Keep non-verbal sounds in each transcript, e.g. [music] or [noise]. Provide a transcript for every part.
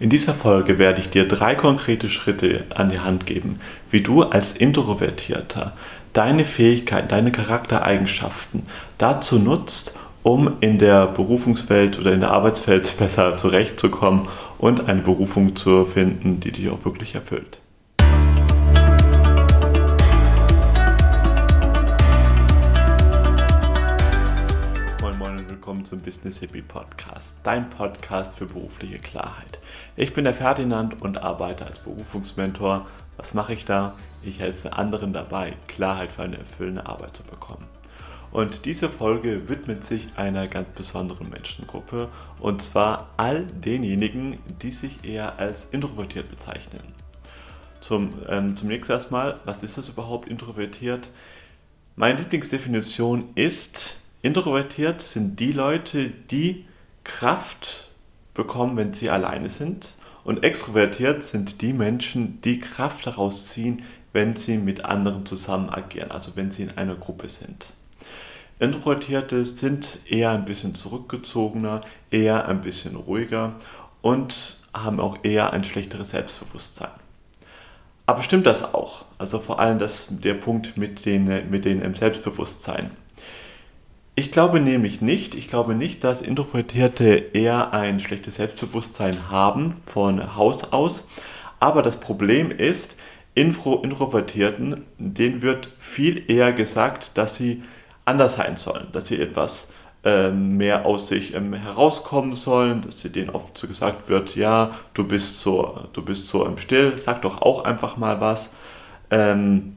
In dieser Folge werde ich dir drei konkrete Schritte an die Hand geben, wie du als Introvertierter deine Fähigkeiten, deine Charaktereigenschaften dazu nutzt, um in der Berufungswelt oder in der Arbeitswelt [laughs] besser zurechtzukommen und eine Berufung zu finden, die dich auch wirklich erfüllt. Zum Business Hippie Podcast, dein Podcast für berufliche Klarheit. Ich bin der Ferdinand und arbeite als Berufungsmentor. Was mache ich da? Ich helfe anderen dabei, Klarheit für eine erfüllende Arbeit zu bekommen. Und diese Folge widmet sich einer ganz besonderen Menschengruppe und zwar all denjenigen, die sich eher als introvertiert bezeichnen. Zum, ähm, zunächst erstmal, was ist das überhaupt introvertiert? Meine Lieblingsdefinition ist, Introvertiert sind die Leute, die Kraft bekommen, wenn sie alleine sind. Und extrovertiert sind die Menschen, die Kraft daraus ziehen, wenn sie mit anderen zusammen agieren, also wenn sie in einer Gruppe sind. Introvertierte sind eher ein bisschen zurückgezogener, eher ein bisschen ruhiger und haben auch eher ein schlechteres Selbstbewusstsein. Aber stimmt das auch? Also vor allem das, der Punkt mit den, mit den Selbstbewusstsein. Ich glaube nämlich nicht, ich glaube nicht, dass Introvertierte eher ein schlechtes Selbstbewusstsein haben von Haus aus. Aber das Problem ist, Info Introvertierten, denen wird viel eher gesagt, dass sie anders sein sollen, dass sie etwas ähm, mehr aus sich ähm, herauskommen sollen, dass sie denen oft so gesagt wird, ja, du bist so, du bist so im Still, sag doch auch einfach mal was. Ähm,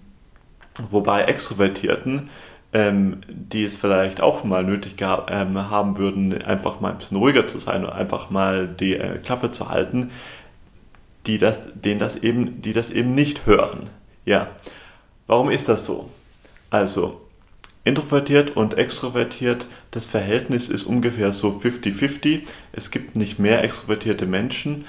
wobei Extrovertierten ähm, die es vielleicht auch mal nötig ähm, haben würden, einfach mal ein bisschen ruhiger zu sein und einfach mal die äh, Klappe zu halten, die das, denen das eben, die das eben nicht hören. Ja, warum ist das so? Also, introvertiert und extrovertiert, das Verhältnis ist ungefähr so 50-50. Es gibt nicht mehr extrovertierte Menschen,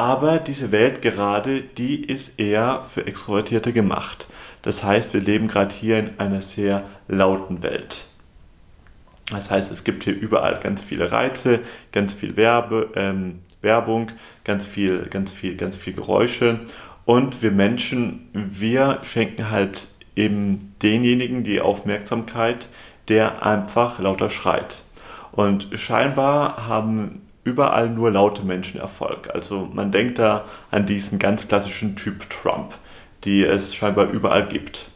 aber diese Welt gerade, die ist eher für Extrovertierte gemacht. Das heißt, wir leben gerade hier in einer sehr lauten Welt. Das heißt, es gibt hier überall ganz viele Reize, ganz viel Werbe, ähm, Werbung, ganz viel, ganz viel, ganz viel Geräusche. Und wir Menschen, wir schenken halt eben denjenigen die Aufmerksamkeit, der einfach lauter schreit. Und scheinbar haben überall nur laute Menschen Erfolg. Also man denkt da an diesen ganz klassischen Typ Trump die es scheinbar überall gibt.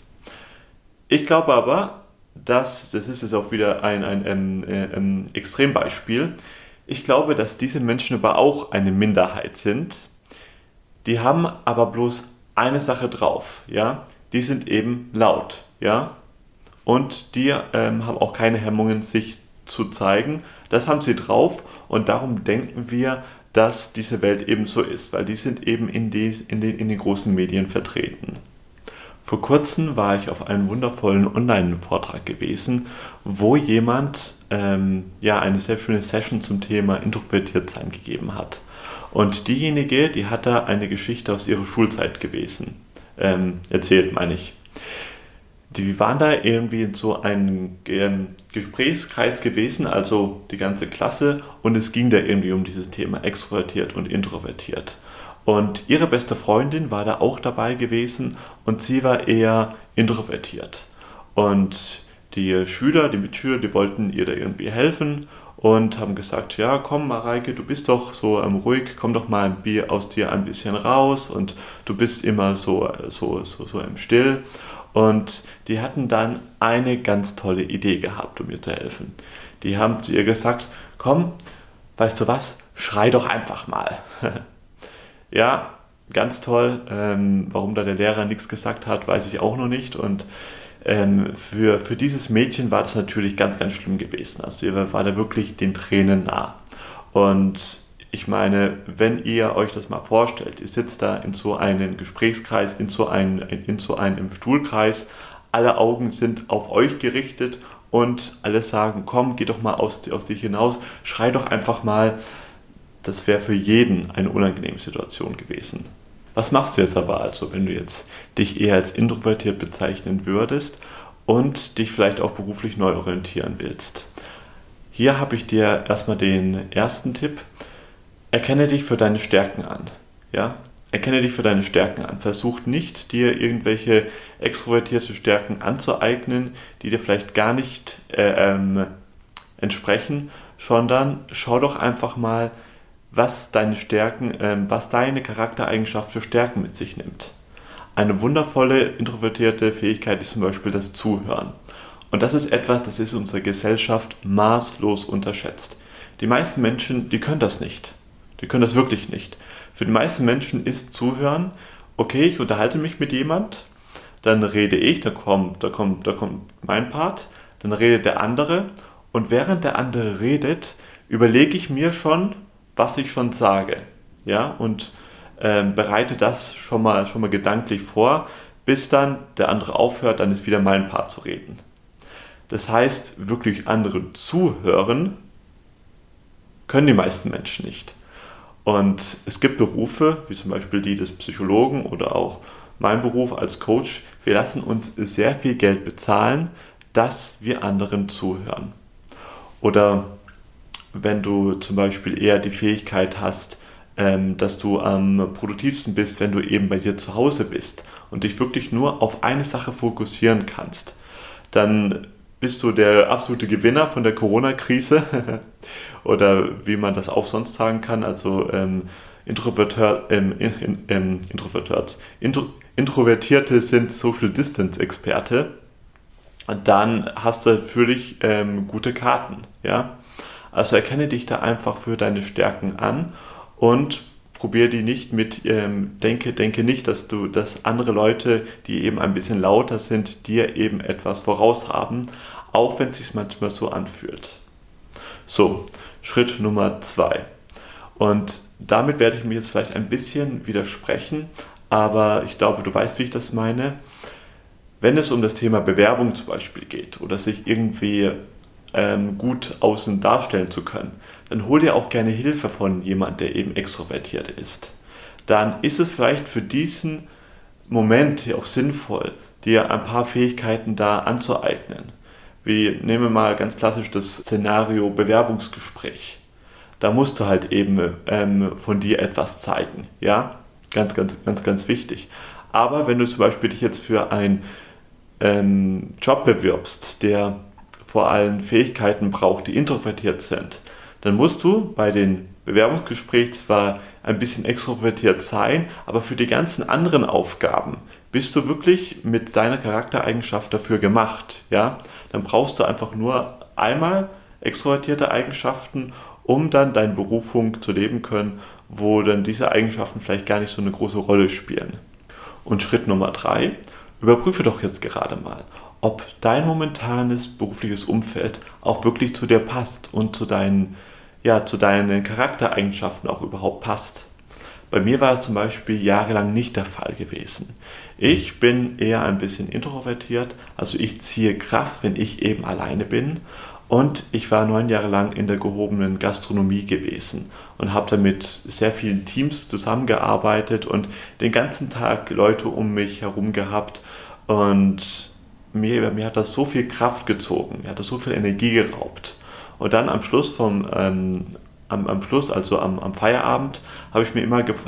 Ich glaube aber, dass, das ist jetzt auch wieder ein, ein, ein, ein Extrembeispiel, ich glaube, dass diese Menschen aber auch eine Minderheit sind. Die haben aber bloß eine Sache drauf, ja, die sind eben laut, ja, und die ähm, haben auch keine Hemmungen, sich zu zeigen. Das haben sie drauf und darum denken wir, dass diese Welt eben so ist, weil die sind eben in, die, in, den, in den großen Medien vertreten. Vor kurzem war ich auf einem wundervollen Online-Vortrag gewesen, wo jemand ähm, ja eine sehr schöne Session zum Thema Introvertiertsein gegeben hat. Und diejenige, die hat da eine Geschichte aus ihrer Schulzeit gewesen, ähm, erzählt, meine ich die waren da irgendwie in so einem ähm, Gesprächskreis gewesen, also die ganze Klasse, und es ging da irgendwie um dieses Thema extrovertiert und introvertiert. Und ihre beste Freundin war da auch dabei gewesen und sie war eher introvertiert. Und die Schüler, die Mitschüler, die wollten ihr da irgendwie helfen und haben gesagt, ja, komm Mareike, du bist doch so ähm, ruhig, komm doch mal ein Bier aus dir ein bisschen raus und du bist immer so, so, so, so im Still. Und die hatten dann eine ganz tolle Idee gehabt, um ihr zu helfen. Die haben zu ihr gesagt, komm, weißt du was, schrei doch einfach mal. [laughs] ja, ganz toll. Ähm, warum da der Lehrer nichts gesagt hat, weiß ich auch noch nicht. Und ähm, für, für dieses Mädchen war das natürlich ganz, ganz schlimm gewesen. Also sie war da wirklich den Tränen nah. Und ich meine, wenn ihr euch das mal vorstellt, ihr sitzt da in so einem Gesprächskreis, in so einem, in so einem Stuhlkreis, alle Augen sind auf euch gerichtet und alle sagen, komm, geh doch mal aus, aus dir hinaus, schrei doch einfach mal. Das wäre für jeden eine unangenehme Situation gewesen. Was machst du jetzt aber also, wenn du jetzt dich eher als introvertiert bezeichnen würdest und dich vielleicht auch beruflich neu orientieren willst? Hier habe ich dir erstmal den ersten Tipp erkenne dich für deine Stärken an. Ja? Erkenne dich für deine Stärken an. Versuch nicht, dir irgendwelche extrovertierte Stärken anzueignen, die dir vielleicht gar nicht äh, ähm, entsprechen, sondern schau doch einfach mal, was deine Stärken, ähm, was deine Charaktereigenschaft für Stärken mit sich nimmt. Eine wundervolle introvertierte Fähigkeit ist zum Beispiel das Zuhören. Und das ist etwas, das ist in unserer Gesellschaft maßlos unterschätzt. Die meisten Menschen, die können das nicht. Die können das wirklich nicht. Für die meisten Menschen ist Zuhören, okay, ich unterhalte mich mit jemand, dann rede ich, da kommt, da kommt, da kommt mein Part, dann redet der andere und während der andere redet, überlege ich mir schon, was ich schon sage. Ja, und ähm, bereite das schon mal, schon mal gedanklich vor, bis dann der andere aufhört, dann ist wieder mein Part zu reden. Das heißt, wirklich anderen zuhören können die meisten Menschen nicht. Und es gibt Berufe, wie zum Beispiel die des Psychologen oder auch mein Beruf als Coach, wir lassen uns sehr viel Geld bezahlen, dass wir anderen zuhören. Oder wenn du zum Beispiel eher die Fähigkeit hast, ähm, dass du am produktivsten bist, wenn du eben bei dir zu Hause bist und dich wirklich nur auf eine Sache fokussieren kannst, dann bist du der absolute Gewinner von der Corona-Krise [laughs] oder wie man das auch sonst sagen kann, also ähm, Introverteur, ähm, in, ähm, Intro, Introvertierte sind Social Distance-Experte, dann hast du natürlich ähm, gute Karten, ja. Also erkenne dich da einfach für deine Stärken an und probiere die nicht mit, ähm, denke, denke nicht, dass du, dass andere Leute, die eben ein bisschen lauter sind, dir eben etwas voraus haben, auch wenn es sich manchmal so anfühlt. So, Schritt Nummer zwei. Und damit werde ich mir jetzt vielleicht ein bisschen widersprechen, aber ich glaube, du weißt, wie ich das meine. Wenn es um das Thema Bewerbung zum Beispiel geht oder sich irgendwie ähm, gut außen darstellen zu können, dann hol dir auch gerne Hilfe von jemand, der eben extrovertiert ist. Dann ist es vielleicht für diesen Moment auch sinnvoll, dir ein paar Fähigkeiten da anzueignen. Wie nehmen wir mal ganz klassisch das Szenario Bewerbungsgespräch. Da musst du halt eben ähm, von dir etwas zeigen, ja, ganz, ganz, ganz, ganz wichtig. Aber wenn du zum Beispiel dich jetzt für einen ähm, Job bewirbst, der vor allem Fähigkeiten braucht, die introvertiert sind, dann musst du bei den Bewerbungsgesprächen zwar ein bisschen extrovertiert sein, aber für die ganzen anderen Aufgaben bist du wirklich mit deiner Charaktereigenschaft dafür gemacht, ja? Dann brauchst du einfach nur einmal extrovertierte Eigenschaften, um dann deine Berufung zu leben können, wo dann diese Eigenschaften vielleicht gar nicht so eine große Rolle spielen. Und Schritt Nummer drei, überprüfe doch jetzt gerade mal, ob dein momentanes berufliches Umfeld auch wirklich zu dir passt und zu deinen, ja, zu deinen Charaktereigenschaften auch überhaupt passt. Bei mir war es zum Beispiel jahrelang nicht der Fall gewesen. Ich bin eher ein bisschen introvertiert, also ich ziehe Kraft, wenn ich eben alleine bin. Und ich war neun Jahre lang in der gehobenen Gastronomie gewesen und habe damit sehr vielen Teams zusammengearbeitet und den ganzen Tag Leute um mich herum gehabt. Und mir, mir hat das so viel Kraft gezogen, mir hat das so viel Energie geraubt. Und dann am Schluss vom ähm, am, am Schluss, also am, am Feierabend, habe ich,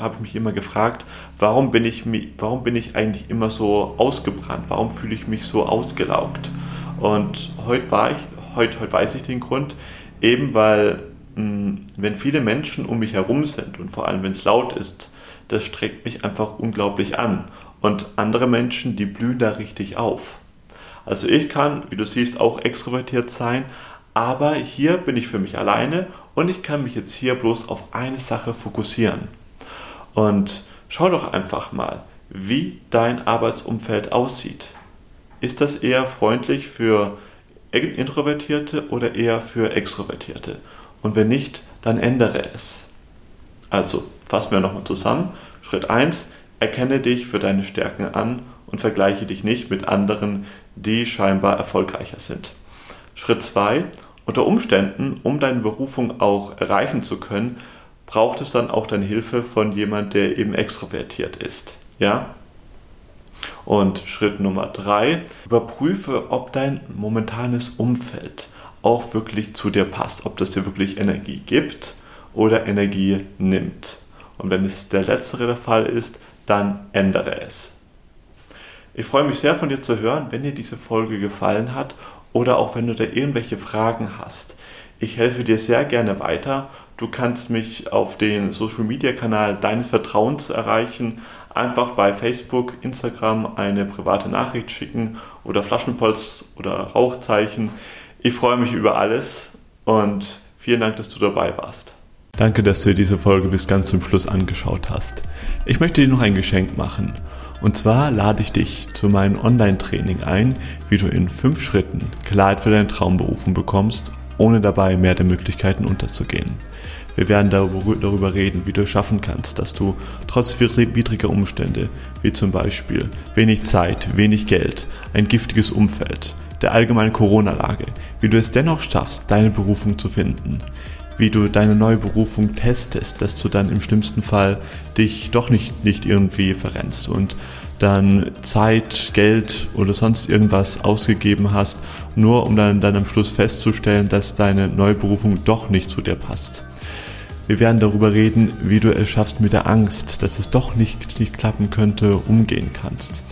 hab ich mich immer gefragt, warum bin, ich, warum bin ich eigentlich immer so ausgebrannt? Warum fühle ich mich so ausgelaugt? Und heute, war ich, heute, heute weiß ich den Grund, eben weil, mh, hm, wenn viele Menschen um mich herum sind und vor allem wenn es laut ist, das streckt mich einfach unglaublich an. Und andere Menschen, die blühen da richtig auf. Also ich kann, wie du siehst, auch extrovertiert sein, aber hier bin ich für mich alleine und ich kann mich jetzt hier bloß auf eine Sache fokussieren. Und schau doch einfach mal, wie dein Arbeitsumfeld aussieht. Ist das eher freundlich für Introvertierte oder eher für Extrovertierte? Und wenn nicht, dann ändere es. Also, fassen wir nochmal zusammen. Schritt 1, erkenne dich für deine Stärken an und vergleiche dich nicht mit anderen, die scheinbar erfolgreicher sind. Schritt 2. Unter Umständen, um deine Berufung auch erreichen zu können, braucht es dann auch deine Hilfe von jemand, der eben extrovertiert ist. Ja? Und Schritt Nummer 3. Überprüfe, ob dein momentanes Umfeld auch wirklich zu dir passt, ob das dir wirklich Energie gibt oder Energie nimmt. Und wenn es der letztere der Fall ist, dann ändere es. Ich freue mich sehr von dir zu hören, wenn dir diese Folge gefallen hat oder auch wenn du da irgendwelche Fragen hast. Ich helfe dir sehr gerne weiter. Du kannst mich auf den Social Media Kanal deines Vertrauens erreichen. Einfach bei Facebook, Instagram eine private Nachricht schicken oder Flaschenpolz oder Rauchzeichen. Ich freue mich über alles und vielen Dank, dass du dabei warst. Danke, dass du dir diese Folge bis ganz zum Schluss angeschaut hast. Ich möchte dir noch ein Geschenk machen. Und zwar lade ich dich zu meinem Online-Training ein, wie du in fünf Schritten Klarheit für deine Traumberufung bekommst, ohne dabei mehr der Möglichkeiten unterzugehen. Wir werden darüber reden, wie du es schaffen kannst, dass du trotz widriger Umstände, wie zum Beispiel wenig Zeit, wenig Geld, ein giftiges Umfeld, der allgemeinen Corona-Lage, wie du es dennoch schaffst, deine Berufung zu finden, wie du deine neue Berufung testest, dass du dann im schlimmsten Fall dich doch nicht, nicht irgendwie verrennst und dann Zeit, Geld oder sonst irgendwas ausgegeben hast, nur um dann, dann am Schluss festzustellen, dass deine neue Berufung doch nicht zu dir passt. Wir werden darüber reden, wie du es schaffst mit der Angst, dass es doch nicht, nicht klappen könnte, umgehen kannst.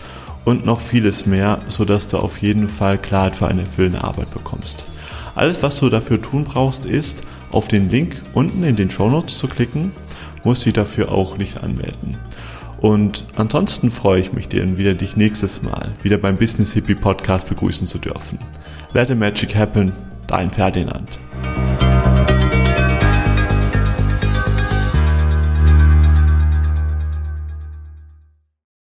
Und noch vieles mehr, sodass du auf jeden Fall Klarheit für eine erfüllende Arbeit bekommst. Alles, was du dafür tun brauchst, ist, auf den Link unten in den Show Notes zu klicken, musst dich dafür auch nicht anmelden. Und ansonsten freue ich mich, dir wieder dich nächstes Mal wieder beim Business Hippie Podcast begrüßen zu dürfen. Let the Magic Happen, dein Ferdinand.